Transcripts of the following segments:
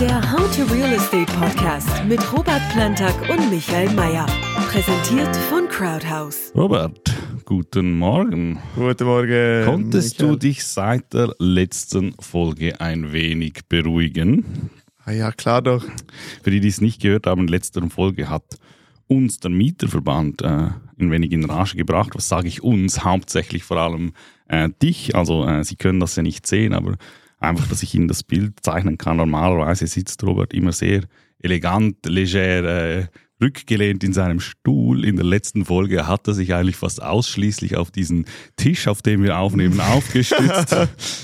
Der How to Real Estate Podcast mit Robert Plantag und Michael Mayer. Präsentiert von Crowdhouse. Robert, guten Morgen. Guten Morgen. Konntest Michael. du dich seit der letzten Folge ein wenig beruhigen? Ah ja, klar doch. Für die, die es nicht gehört haben, in der letzten Folge hat uns der Mieterverband äh, ein wenig in Rage gebracht. Was sage ich uns? Hauptsächlich vor allem äh, dich. Also äh, Sie können das ja nicht sehen, aber einfach, dass ich Ihnen das Bild zeichnen kann. Normalerweise sitzt Robert immer sehr elegant, leger, äh, rückgelehnt in seinem Stuhl. In der letzten Folge hat er sich eigentlich fast ausschließlich auf diesen Tisch, auf dem wir aufnehmen, aufgestützt.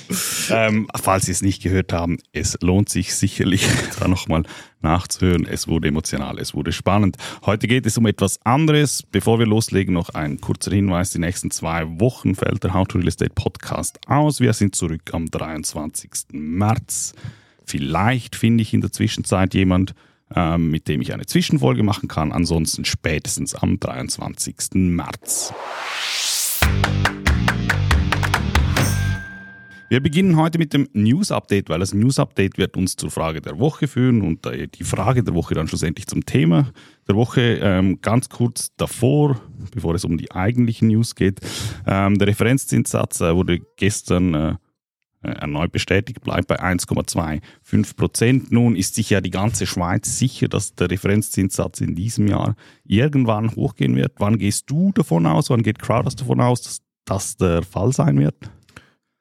ähm, falls Sie es nicht gehört haben, es lohnt sich sicherlich, da nochmal nachzuhören. Es wurde emotional, es wurde spannend. Heute geht es um etwas anderes. Bevor wir loslegen, noch ein kurzer Hinweis. Die nächsten zwei Wochen fällt der How to Real Estate Podcast aus. Wir sind zurück am 23. März. Vielleicht finde ich in der Zwischenzeit jemand, ähm, mit dem ich eine Zwischenfolge machen kann. Ansonsten spätestens am 23. März. Wir beginnen heute mit dem News-Update, weil das News-Update wird uns zur Frage der Woche führen und äh, die Frage der Woche dann schlussendlich zum Thema der Woche. Ähm, ganz kurz davor, bevor es um die eigentlichen News geht. Ähm, der Referenzzinssatz äh, wurde gestern äh, erneut bestätigt, bleibt bei 1,25 Prozent. Nun ist sich ja die ganze Schweiz sicher, dass der Referenzzinssatz in diesem Jahr irgendwann hochgehen wird. Wann gehst du davon aus, wann geht Crowders davon aus, dass das der Fall sein wird?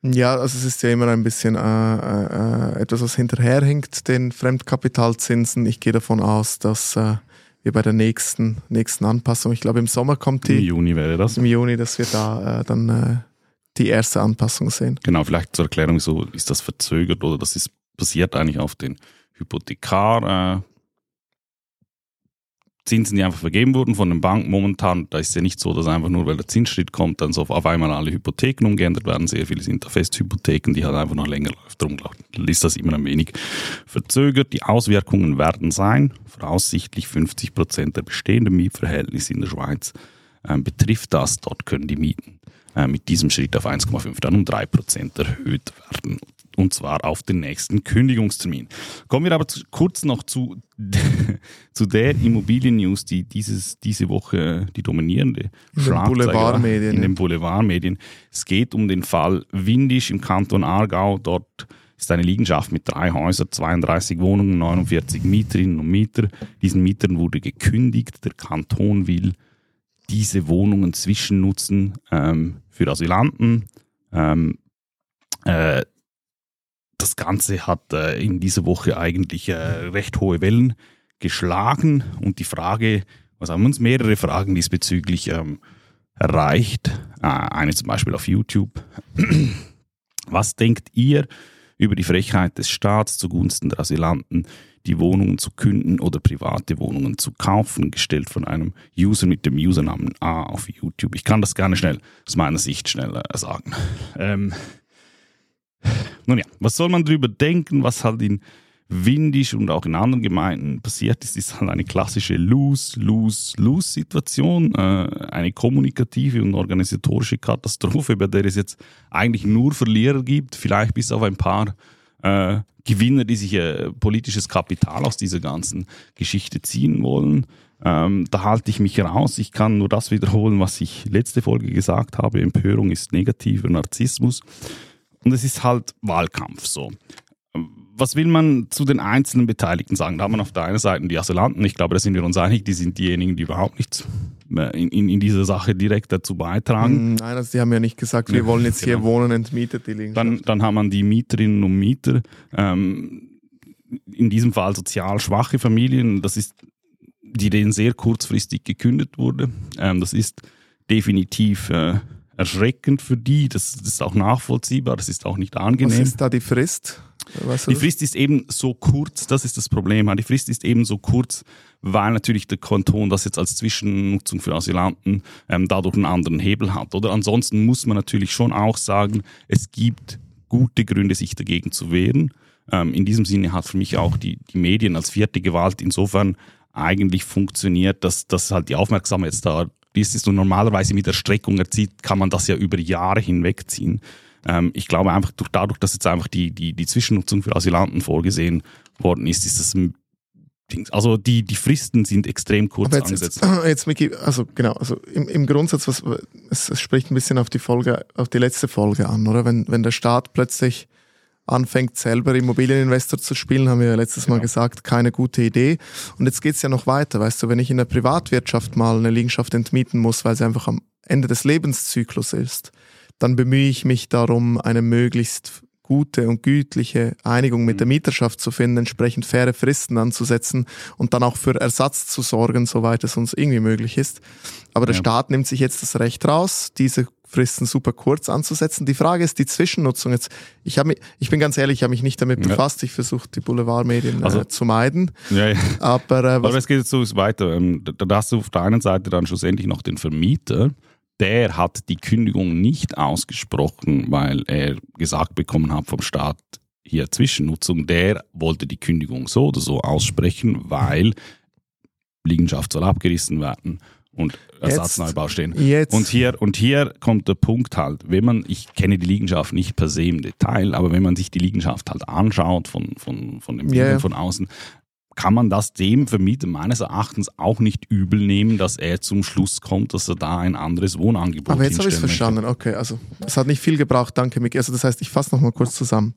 Ja, also es ist ja immer ein bisschen äh, äh, etwas, was hinterherhinkt, den Fremdkapitalzinsen. Ich gehe davon aus, dass äh, wir bei der nächsten, nächsten Anpassung, ich glaube im Sommer kommt Im die, Juni wäre das. im Juni, dass wir da äh, dann äh, die erste Anpassung sehen. Genau, vielleicht zur Erklärung, so ist das verzögert oder das ist basiert eigentlich auf den Hypothekar. Äh, Zinsen, die einfach vergeben wurden von den Banken momentan, da ist ja nicht so, dass einfach nur, weil der Zinsschritt kommt, dann so auf einmal alle Hypotheken umgeändert werden. Sehr viele sind da Festhypotheken, die halt einfach noch länger läuft. Darum ist das immer ein wenig verzögert. Die Auswirkungen werden sein, voraussichtlich 50 Prozent der bestehenden Mietverhältnisse in der Schweiz äh, betrifft das. Dort können die Mieten äh, mit diesem Schritt auf 1,5 dann um 3 Prozent erhöht werden und zwar auf den nächsten Kündigungstermin. Kommen wir aber zu, kurz noch zu, zu der Immobilien-News, die dieses, diese Woche die dominierende In den Boulevardmedien, In den Boulevardmedien. Es geht um den Fall Windisch im Kanton Aargau. Dort ist eine Liegenschaft mit drei Häusern, 32 Wohnungen, 49 Mieterinnen und Mieter. Diesen Mietern wurde gekündigt. Der Kanton will diese Wohnungen zwischennutzen ähm, für Asylanten. Ähm, äh, das Ganze hat äh, in dieser Woche eigentlich äh, recht hohe Wellen geschlagen und die Frage, was haben uns mehrere Fragen diesbezüglich ähm, erreicht. Äh, eine zum Beispiel auf YouTube. was denkt ihr über die Frechheit des Staats zugunsten der Asylanten, die Wohnungen zu künden oder private Wohnungen zu kaufen, gestellt von einem User mit dem Usernamen A auf YouTube. Ich kann das gerne schnell aus meiner Sicht schnell äh, sagen. Ähm, nun ja, was soll man darüber denken, was halt in Windisch und auch in anderen Gemeinden passiert ist, ist halt eine klassische Lose-Lose-Lose-Situation, äh, eine kommunikative und organisatorische Katastrophe, bei der es jetzt eigentlich nur Verlierer gibt, vielleicht bis auf ein paar äh, Gewinner, die sich äh, politisches Kapital aus dieser ganzen Geschichte ziehen wollen. Ähm, da halte ich mich raus. Ich kann nur das wiederholen, was ich letzte Folge gesagt habe. Empörung ist negativer Narzissmus. Und es ist halt Wahlkampf so. Was will man zu den einzelnen Beteiligten sagen? Da haben wir auf der einen Seite die Asylanten. Ich glaube, da sind wir uns einig, die sind diejenigen, die überhaupt nichts in, in, in dieser Sache direkt dazu beitragen. Mm, Nein, also die haben ja nicht gesagt, wir wollen jetzt hier genau. wohnen entmietet, die Liegenschaft. Dann, dann hat man die Mieterinnen und Mieter, ähm, in diesem Fall sozial schwache Familien, das ist, die denen sehr kurzfristig gekündigt wurde. Ähm, das ist definitiv äh, erschreckend für die, das, das ist auch nachvollziehbar, das ist auch nicht Was angenehm. ist da die Frist? Du Die? Frist ist eben so kurz, das ist das Problem. Die Frist ist eben so kurz, weil natürlich der Kanton das jetzt als Zwischennutzung für Asylanten ähm, dadurch einen anderen Hebel hat. Oder ansonsten muss man natürlich schon auch sagen, es gibt gute Gründe, sich dagegen zu wehren. Ähm, in diesem Sinne hat für mich auch die, die Medien als vierte Gewalt insofern eigentlich funktioniert, dass, dass halt die Aufmerksamkeit jetzt da ist und normalerweise mit der Streckung erzieht, kann man das ja über Jahre hinwegziehen. Ähm, ich glaube einfach, durch, dadurch, dass jetzt einfach die, die, die Zwischennutzung für Asylanten vorgesehen worden ist, ist das ein also die, die Fristen sind extrem kurz Aber jetzt, angesetzt. Jetzt, jetzt Miki, also genau, also im, im Grundsatz, was, es, es spricht ein bisschen auf die Folge, auf die letzte Folge an, oder? Wenn, wenn der Staat plötzlich anfängt, selber Immobilieninvestor zu spielen, haben wir ja letztes Mal genau. gesagt, keine gute Idee. Und jetzt geht's ja noch weiter, weißt du, wenn ich in der Privatwirtschaft mal eine Liegenschaft entmieten muss, weil sie einfach am Ende des Lebenszyklus ist, dann bemühe ich mich darum, eine möglichst gute und gütliche Einigung mit der mhm. Mieterschaft zu finden, entsprechend faire Fristen anzusetzen und dann auch für Ersatz zu sorgen, soweit es uns irgendwie möglich ist. Aber der ja. Staat nimmt sich jetzt das Recht raus, diese Fristen super kurz anzusetzen. Die Frage ist die Zwischennutzung. Jetzt, ich, hab mich, ich bin ganz ehrlich, ich habe mich nicht damit befasst. Ich versuche die Boulevardmedien also, äh, zu meiden. Ja, ja. Aber, äh, Aber es geht jetzt so weiter. Ähm, da hast du auf der einen Seite dann schlussendlich noch den Vermieter, der hat die Kündigung nicht ausgesprochen, weil er gesagt bekommen hat vom Staat, hier Zwischennutzung, der wollte die Kündigung so oder so aussprechen, weil Liegenschaft soll abgerissen werden und Ersatzneubau stehen. Jetzt. Und hier, und hier kommt der Punkt halt, wenn man, ich kenne die Liegenschaft nicht per se im Detail, aber wenn man sich die Liegenschaft halt anschaut von, von, von den Bildern yeah. von außen, kann man das dem Vermieter meines Erachtens auch nicht übel nehmen, dass er zum Schluss kommt, dass er da ein anderes Wohnangebot Aber jetzt habe ich es verstanden. Okay, also es hat nicht viel gebraucht, danke Micky. Also das heißt, ich fasse nochmal kurz zusammen.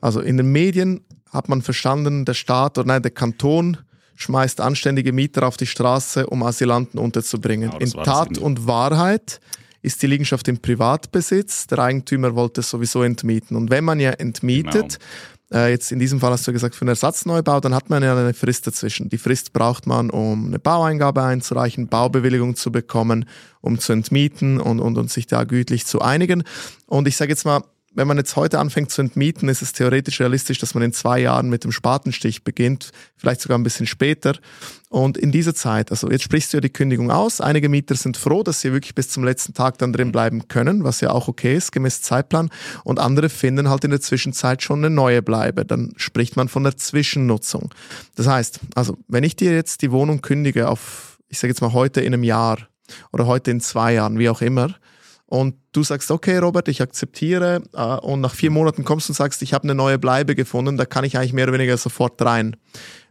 Also in den Medien hat man verstanden, der Staat oder nein, der Kanton schmeißt anständige Mieter auf die Straße, um Asylanten unterzubringen. Genau, in Tat und Wahrheit ist die Liegenschaft im Privatbesitz. Der Eigentümer wollte es sowieso entmieten. Und wenn man ja entmietet, genau äh, jetzt in diesem Fall hast du gesagt für einen Ersatzneubau, dann hat man ja eine Frist dazwischen. Die Frist braucht man, um eine Baueingabe einzureichen, Baubewilligung zu bekommen, um zu entmieten und, und, und sich da gütlich zu einigen. Und ich sage jetzt mal, wenn man jetzt heute anfängt zu entmieten, ist es theoretisch realistisch, dass man in zwei Jahren mit dem Spatenstich beginnt, vielleicht sogar ein bisschen später. Und in dieser Zeit, also jetzt sprichst du ja die Kündigung aus. Einige Mieter sind froh, dass sie wirklich bis zum letzten Tag dann drin bleiben können, was ja auch okay ist, gemäß Zeitplan. Und andere finden halt in der Zwischenzeit schon eine neue Bleibe. Dann spricht man von der Zwischennutzung. Das heißt, also wenn ich dir jetzt die Wohnung kündige auf, ich sage jetzt mal heute in einem Jahr oder heute in zwei Jahren, wie auch immer, und du sagst, okay, Robert, ich akzeptiere äh, und nach vier Monaten kommst du und sagst, ich habe eine neue Bleibe gefunden, da kann ich eigentlich mehr oder weniger sofort rein.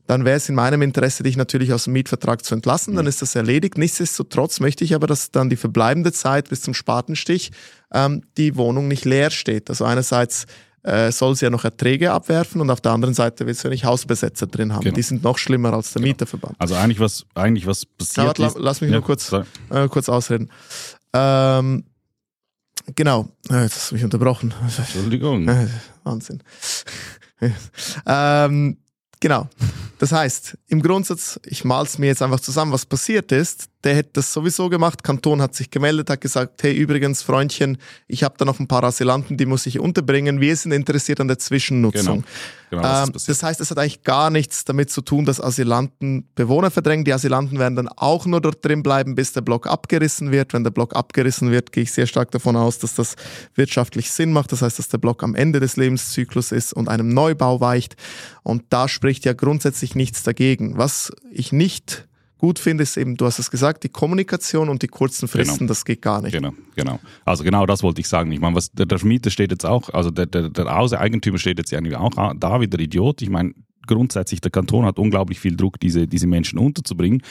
Dann wäre es in meinem Interesse, dich natürlich aus dem Mietvertrag zu entlassen, dann ist das erledigt. Nichtsdestotrotz möchte ich aber, dass dann die verbleibende Zeit bis zum Spatenstich ähm, die Wohnung nicht leer steht. Also einerseits äh, soll sie ja noch Erträge abwerfen und auf der anderen Seite willst du ja nicht Hausbesetzer drin haben. Genau. Die sind noch schlimmer als der genau. Mieterverband. Also eigentlich was, eigentlich was passiert ja, ist... Lass mich ja, nur kurz, äh, kurz ausreden. Ähm, Genau, äh, jetzt hast du mich unterbrochen. Entschuldigung. Äh, Wahnsinn. ähm, genau. Das heißt, im Grundsatz, ich mal's mir jetzt einfach zusammen, was passiert ist der hätte das sowieso gemacht. Kanton hat sich gemeldet, hat gesagt, hey übrigens, Freundchen, ich habe da noch ein paar Asylanten, die muss ich unterbringen. Wir sind interessiert an der Zwischennutzung. Genau. Genau, ähm, das heißt, es hat eigentlich gar nichts damit zu tun, dass Asylanten Bewohner verdrängen. Die Asylanten werden dann auch nur dort drin bleiben, bis der Block abgerissen wird. Wenn der Block abgerissen wird, gehe ich sehr stark davon aus, dass das wirtschaftlich Sinn macht. Das heißt, dass der Block am Ende des Lebenszyklus ist und einem Neubau weicht. Und da spricht ja grundsätzlich nichts dagegen. Was ich nicht gut finde, ist eben, du hast es gesagt, die Kommunikation und die kurzen Fristen, genau. das geht gar nicht. Genau, genau. Also genau das wollte ich sagen. Ich meine, was der, der Vermieter steht jetzt auch, also der, der, der Eigentümer steht jetzt eigentlich auch da wieder Idiot. Ich meine, grundsätzlich, der Kanton hat unglaublich viel Druck, diese, diese Menschen unterzubringen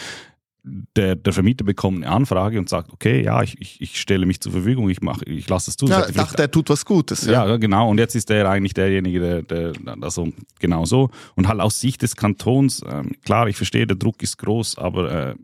der, der Vermieter bekommt eine Anfrage und sagt, okay, ja, ich, ich, ich stelle mich zur Verfügung, ich mache, ich lasse es zu. Ja, dachte, er tut was Gutes. Ja. ja, genau. Und jetzt ist er eigentlich derjenige, der, der also genau so. Und halt aus Sicht des Kantons, ähm, klar, ich verstehe, der Druck ist groß, aber äh,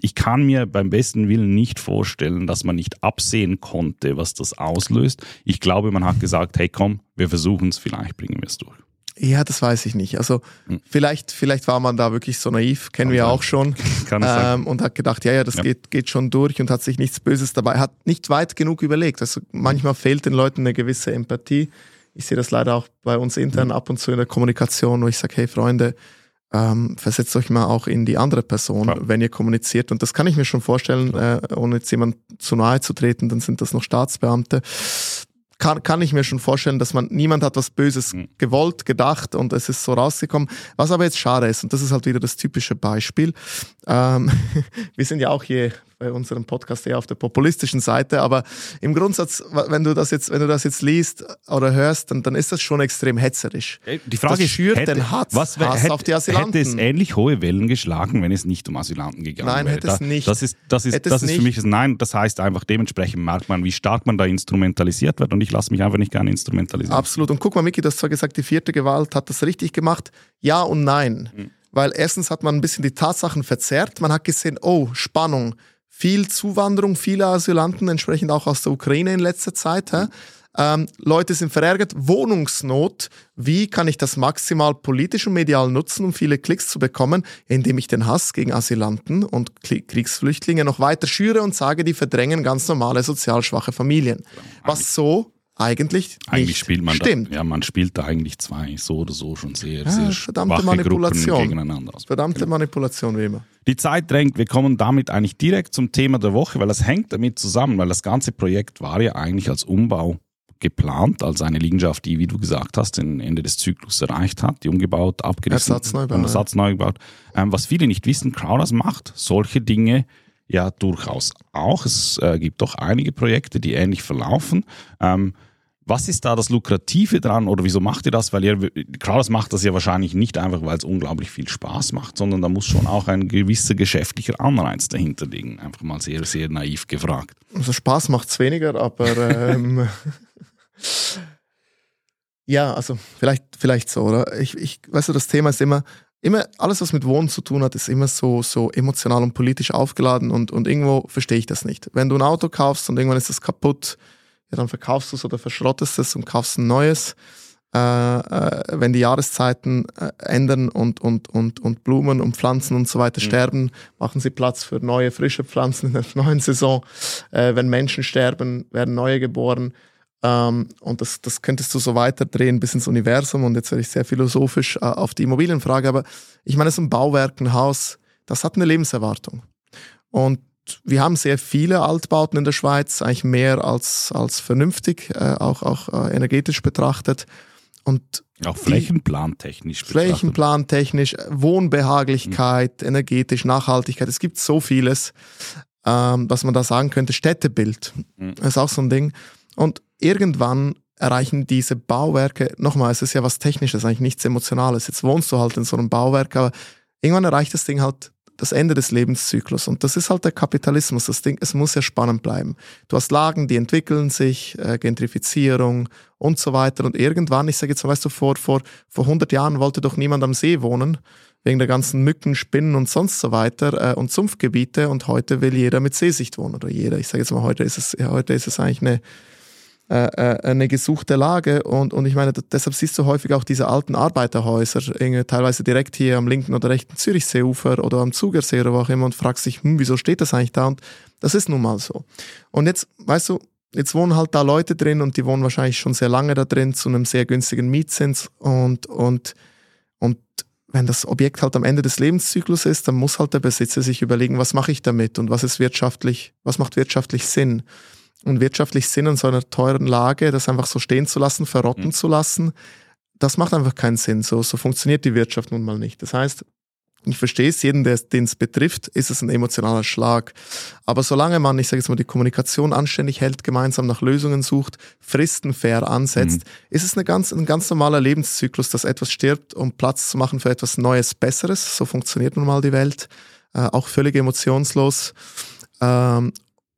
ich kann mir beim besten Willen nicht vorstellen, dass man nicht absehen konnte, was das auslöst. Ich glaube, man hat gesagt, hey komm, wir versuchen es, vielleicht bringen wir es durch. Ja, das weiß ich nicht. Also hm. vielleicht, vielleicht war man da wirklich so naiv, kennen Kann wir sein. auch schon. Kann ähm, und hat gedacht, ja, ja, das ja. Geht, geht schon durch und hat sich nichts Böses dabei, hat nicht weit genug überlegt. Also manchmal fehlt den Leuten eine gewisse Empathie. Ich sehe das leider auch bei uns intern mhm. ab und zu in der Kommunikation, wo ich sage, hey Freunde, ähm, versetzt euch mal auch in die andere Person, ja. wenn ihr kommuniziert. Und das kann ich mir schon vorstellen, äh, ohne jetzt jemand zu nahe zu treten, dann sind das noch Staatsbeamte kann, kann ich mir schon vorstellen, dass man, niemand hat was Böses mhm. gewollt, gedacht und es ist so rausgekommen. Was aber jetzt schade ist, und das ist halt wieder das typische Beispiel, ähm, wir sind ja auch hier bei unserem Podcast eher auf der populistischen Seite, aber im Grundsatz, wenn du das jetzt, wenn du das jetzt liest oder hörst, dann, dann ist das schon extrem hetzerisch. Die Frage das ist, schürt hätte, den Hass, was, Hass hätte, auf die Asylanten. Hätte es ähnlich hohe Wellen geschlagen, wenn es nicht um Asylanten gegangen Nein, wäre? hätte es nicht. Das ist, das ist, Hätte das ist für mich ein Nein. Das heißt einfach, dementsprechend merkt man, wie stark man da instrumentalisiert wird und ich lasse mich einfach nicht gerne instrumentalisieren. Absolut. Und guck mal, Miki, du hast zwar gesagt, die vierte Gewalt hat das richtig gemacht. Ja und nein. Mhm. Weil erstens hat man ein bisschen die Tatsachen verzerrt. Man hat gesehen, oh, Spannung. Viel Zuwanderung, viele Asylanten, entsprechend auch aus der Ukraine in letzter Zeit. Hä? Ähm, Leute sind verärgert. Wohnungsnot. Wie kann ich das maximal politisch und medial nutzen, um viele Klicks zu bekommen? Indem ich den Hass gegen Asylanten und Kriegsflüchtlinge noch weiter schüre und sage, die verdrängen ganz normale sozial schwache Familien. Was so eigentlich, Eigentlich nicht spielt man stimmt. da, ja, man spielt da eigentlich zwei so oder so schon sehr, Ja, sehr verdammte Manipulation. Gruppen gegeneinander aus. Verdammte Manipulation wie immer. Die Zeit drängt, wir kommen damit eigentlich direkt zum Thema der Woche, weil das hängt damit zusammen, weil das ganze Projekt war ja eigentlich als Umbau geplant, als eine Liegenschaft, die, wie du gesagt hast, den Ende des Zyklus erreicht hat, die umgebaut, abgerissen Ersatzneubau, und ja. Ersatzneu gebaut. Ähm, was viele nicht wissen, Crowders macht solche Dinge ja durchaus auch. Es äh, gibt doch einige Projekte, die ähnlich verlaufen. Ähm, was ist da das Lukrative dran oder wieso macht ihr das? Weil ihr, Crowders macht das ja wahrscheinlich nicht einfach, weil es unglaublich viel Spaß macht, sondern da muss schon auch ein gewisser geschäftlicher Anreiz dahinter liegen. Einfach mal sehr, sehr naiv gefragt. Also Spaß macht's weniger, aber ähm, ja, also vielleicht, vielleicht so, oder? Ich, ich, weißt du, das Thema ist immer, immer, alles, was mit Wohnen zu tun hat, ist immer so, so emotional und politisch aufgeladen und, und irgendwo verstehe ich das nicht. Wenn du ein Auto kaufst und irgendwann ist es kaputt, ja, dann verkaufst du es oder verschrottest es und kaufst ein neues. Äh, äh, wenn die Jahreszeiten äh, ändern und, und, und, und Blumen und Pflanzen und so weiter sterben, machen sie Platz für neue, frische Pflanzen in der neuen Saison. Äh, wenn Menschen sterben, werden neue geboren. Ähm, und das, das könntest du so weiterdrehen bis ins Universum. Und jetzt werde ich sehr philosophisch äh, auf die Immobilienfrage. Aber ich meine, so ein Bauwerk, ein Haus, das hat eine Lebenserwartung. Und wir haben sehr viele Altbauten in der Schweiz, eigentlich mehr als, als vernünftig, äh, auch, auch äh, energetisch betrachtet. Und Auch flächenplantechnisch. Flächenplantechnisch, Wohnbehaglichkeit, energetisch, Nachhaltigkeit. Es gibt so vieles, ähm, was man da sagen könnte. Städtebild Mhm. ist auch so ein Ding. Und irgendwann erreichen diese Bauwerke, nochmal, es ist ja was Technisches, eigentlich nichts Emotionales. Jetzt wohnst du halt in so einem Bauwerk, aber irgendwann erreicht das Ding halt das Ende des Lebenszyklus. Und das ist halt der Kapitalismus. Das Ding, es muss ja spannend bleiben. Du hast Lagen, die entwickeln sich, äh, Gentrifizierung und so weiter. Und irgendwann, ich sage jetzt, weißt du, vor, vor, vor 100 Jahren wollte doch niemand am See wohnen, wegen der ganzen Mücken, Spinnen und sonst so weiter äh, und Sumpfgebiete. Und heute will jeder mit Seesicht wohnen. Oder jeder, ich sage jetzt mal, heute ist es, ja, heute ist es eigentlich eine, eine gesuchte Lage und, und ich meine, deshalb siehst du häufig auch diese alten Arbeiterhäuser, teilweise direkt hier am linken oder rechten Zürichseeufer oder am Zugersee oder wo auch immer und fragst dich, hm, wieso steht das eigentlich da? Und das ist nun mal so. Und jetzt, weißt du, jetzt wohnen halt da Leute drin und die wohnen wahrscheinlich schon sehr lange da drin zu einem sehr günstigen Mietzins und, und, und wenn das Objekt halt am Ende des Lebenszyklus ist, dann muss halt der Besitzer sich überlegen, was mache ich damit und was ist wirtschaftlich, was macht wirtschaftlich Sinn und wirtschaftlich Sinn in so einer teuren Lage, das einfach so stehen zu lassen, verrotten Mhm. zu lassen, das macht einfach keinen Sinn. So, so funktioniert die Wirtschaft nun mal nicht. Das heißt, ich verstehe es, jeden, den es betrifft, ist es ein emotionaler Schlag. Aber solange man, ich sage jetzt mal, die Kommunikation anständig hält, gemeinsam nach Lösungen sucht, Fristen fair ansetzt, ist es eine ganz, ein ganz normaler Lebenszyklus, dass etwas stirbt, um Platz zu machen für etwas Neues, Besseres. So funktioniert nun mal die Welt. Äh, auch völlig emotionslos. Ähm,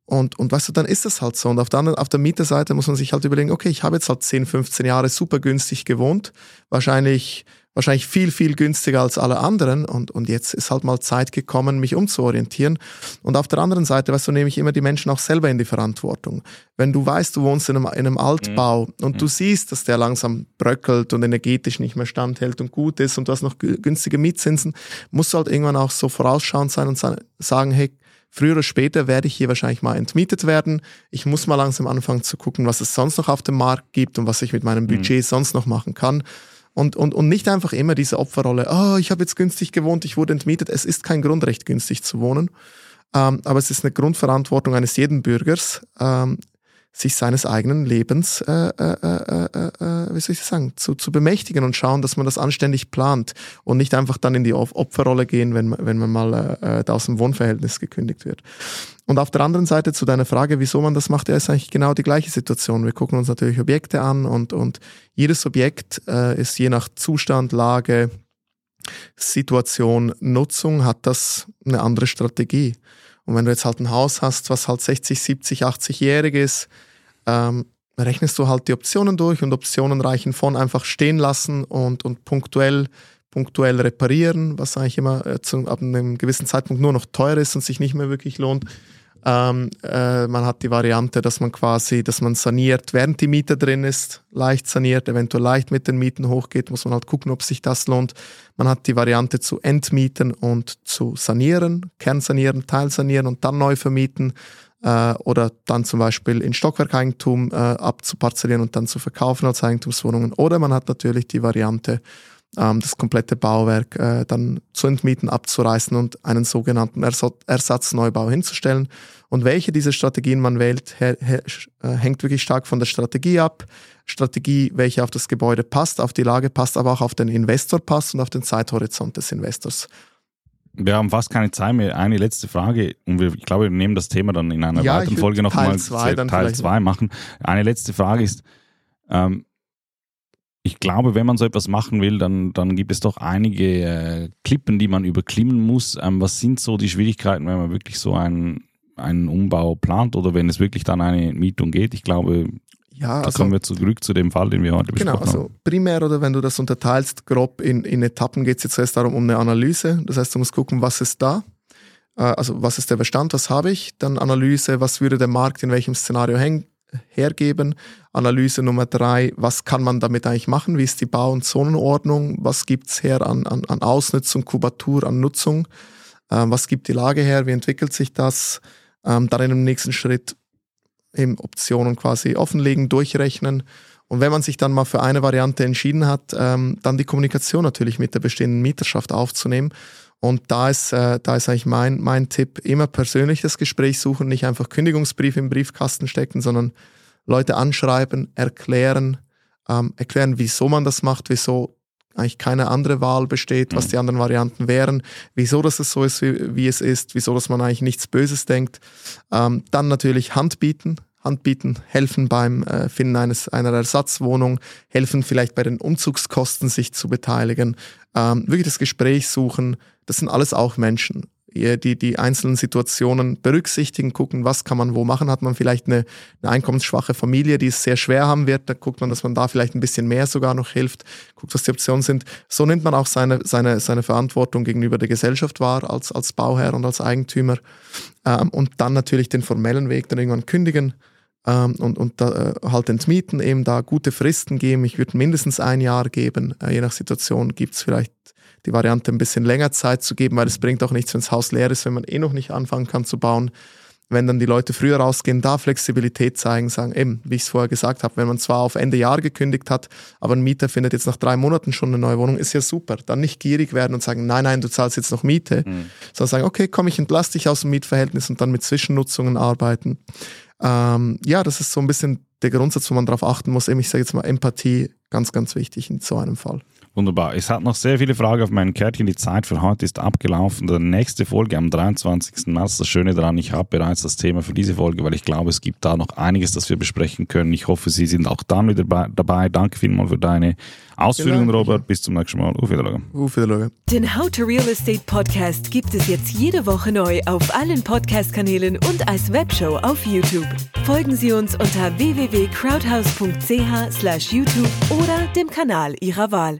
und, und weißt du, dann ist das halt so. Und auf der, anderen, auf der Mieterseite muss man sich halt überlegen, okay, ich habe jetzt halt 10, 15 Jahre super günstig gewohnt. Wahrscheinlich, wahrscheinlich viel, viel günstiger als alle anderen. Und, und jetzt ist halt mal Zeit gekommen, mich umzuorientieren. Und auf der anderen Seite, weißt du, nehme ich immer die Menschen auch selber in die Verantwortung. Wenn du weißt, du wohnst in einem, in einem Altbau und du siehst, dass der langsam bröckelt und energetisch nicht mehr standhält und gut ist und du hast noch gü- günstige Mietzinsen, musst du halt irgendwann auch so vorausschauend sein und sa- sagen, hey, früher oder später werde ich hier wahrscheinlich mal entmietet werden. Ich muss mal langsam anfangen zu gucken, was es sonst noch auf dem Markt gibt und was ich mit meinem Budget sonst noch machen kann. Und, und, und nicht einfach immer diese Opferrolle, oh, ich habe jetzt günstig gewohnt, ich wurde entmietet. Es ist kein Grundrecht, günstig zu wohnen. Ähm, aber es ist eine Grundverantwortung eines jeden Bürgers, ähm, sich seines eigenen Lebens, äh, äh, äh, äh, äh, wie soll ich sagen, zu, zu bemächtigen und schauen, dass man das anständig plant und nicht einfach dann in die Opferrolle gehen, wenn, wenn man mal äh, äh, aus dem Wohnverhältnis gekündigt wird. Und auf der anderen Seite zu deiner Frage, wieso man das macht, ja, ist eigentlich genau die gleiche Situation. Wir gucken uns natürlich Objekte an und, und jedes Objekt äh, ist je nach Zustand, Lage, Situation, Nutzung, hat das eine andere Strategie. Und wenn du jetzt halt ein Haus hast, was halt 60, 70, 80-jährig ist, ähm, rechnest du halt die Optionen durch und Optionen reichen von einfach stehen lassen und, und punktuell, punktuell reparieren, was eigentlich immer äh, zu, ab einem gewissen Zeitpunkt nur noch teuer ist und sich nicht mehr wirklich lohnt, ähm, äh, man hat die Variante, dass man quasi, dass man saniert, während die Miete drin ist, leicht saniert, eventuell leicht mit den Mieten hochgeht, muss man halt gucken, ob sich das lohnt. Man hat die Variante zu entmieten und zu sanieren, Kernsanieren, Teilsanieren und dann neu vermieten äh, oder dann zum Beispiel in Stockwerkeigentum äh, abzuparzellieren und dann zu verkaufen als Eigentumswohnungen. Oder man hat natürlich die Variante, das komplette Bauwerk äh, dann zu entmieten, abzureißen und einen sogenannten Ersatzneubau hinzustellen. Und welche dieser Strategien man wählt, äh, hängt wirklich stark von der Strategie ab. Strategie, welche auf das Gebäude passt, auf die Lage passt, aber auch auf den Investor passt und auf den Zeithorizont des Investors. Wir haben fast keine Zeit mehr. Eine letzte Frage und wir, ich glaube, wir nehmen das Thema dann in einer ja, weiteren Folge nochmal Teil 2 machen. Eine letzte Frage ist, ähm, ich glaube, wenn man so etwas machen will, dann, dann gibt es doch einige äh, Klippen, die man überklimmen muss. Ähm, was sind so die Schwierigkeiten, wenn man wirklich so einen, einen Umbau plant oder wenn es wirklich dann eine Mietung geht? Ich glaube, ja, da also, kommen wir zurück zu dem Fall, den wir heute genau, besprochen haben. Genau, also primär oder wenn du das unterteilst, grob in, in Etappen, geht es jetzt zuerst darum um eine Analyse. Das heißt, du musst gucken, was ist da, äh, also was ist der Bestand, was habe ich, dann Analyse, was würde der Markt in welchem Szenario hängen, hergeben. Analyse Nummer drei, was kann man damit eigentlich machen? Wie ist die Bau- und Zonenordnung? Was gibt's her an, an, an Ausnutzung, Kubatur, an Nutzung? Ähm, was gibt die Lage her? Wie entwickelt sich das? Ähm, dann dem nächsten Schritt eben Optionen quasi offenlegen, durchrechnen. Und wenn man sich dann mal für eine Variante entschieden hat, ähm, dann die Kommunikation natürlich mit der bestehenden Mieterschaft aufzunehmen. Und da ist, äh, da ist eigentlich mein, mein Tipp, immer persönlich das Gespräch suchen, nicht einfach Kündigungsbrief im Briefkasten stecken, sondern Leute anschreiben, erklären, ähm, erklären, wieso man das macht, wieso eigentlich keine andere Wahl besteht, was mhm. die anderen Varianten wären, wieso das so ist, wie, wie, es ist, wieso dass man eigentlich nichts Böses denkt. Ähm, dann natürlich Hand bieten, Hand bieten, helfen beim äh, Finden eines, einer Ersatzwohnung, helfen vielleicht bei den Umzugskosten sich zu beteiligen, ähm, wirklich das Gespräch suchen. Das sind alles auch Menschen die, die einzelnen Situationen berücksichtigen, gucken, was kann man wo machen. Hat man vielleicht eine, eine einkommensschwache Familie, die es sehr schwer haben wird, dann guckt man, dass man da vielleicht ein bisschen mehr sogar noch hilft, guckt, was die Optionen sind. So nimmt man auch seine, seine, seine Verantwortung gegenüber der Gesellschaft wahr, als, als Bauherr und als Eigentümer. Ähm, und dann natürlich den formellen Weg dann irgendwann kündigen. Ähm, und, und da, äh, halt entmieten, eben da gute Fristen geben. Ich würde mindestens ein Jahr geben. Äh, je nach Situation gibt's vielleicht die Variante ein bisschen länger Zeit zu geben, weil es bringt auch nichts, wenn das Haus leer ist, wenn man eh noch nicht anfangen kann zu bauen. Wenn dann die Leute früher rausgehen, da Flexibilität zeigen, sagen, eben, wie ich es vorher gesagt habe, wenn man zwar auf Ende Jahr gekündigt hat, aber ein Mieter findet jetzt nach drei Monaten schon eine neue Wohnung, ist ja super. Dann nicht gierig werden und sagen, nein, nein, du zahlst jetzt noch Miete, mhm. sondern sagen, okay, komm, ich entlasse dich aus dem Mietverhältnis und dann mit Zwischennutzungen arbeiten. Ähm, ja, das ist so ein bisschen der Grundsatz, wo man darauf achten muss. Eben, ich sage jetzt mal Empathie, ganz, ganz wichtig in so einem Fall. Wunderbar. Es hat noch sehr viele Fragen auf meinem Kärtchen. Die Zeit für heute ist abgelaufen. Die nächste Folge am 23. März. Das Schöne daran, ich habe bereits das Thema für diese Folge, weil ich glaube, es gibt da noch einiges, das wir besprechen können. Ich hoffe, Sie sind auch dann wieder dabei. Danke vielmals für deine Ausführungen, genau. Robert. Bis zum nächsten Mal. Auf Wiedersehen. Auf Wiedersehen. Den How to Real Estate Podcast gibt es jetzt jede Woche neu auf allen Podcast-Kanälen und als Webshow auf YouTube. Folgen Sie uns unter www.crowdhouse.ch/youtube oder dem Kanal Ihrer Wahl.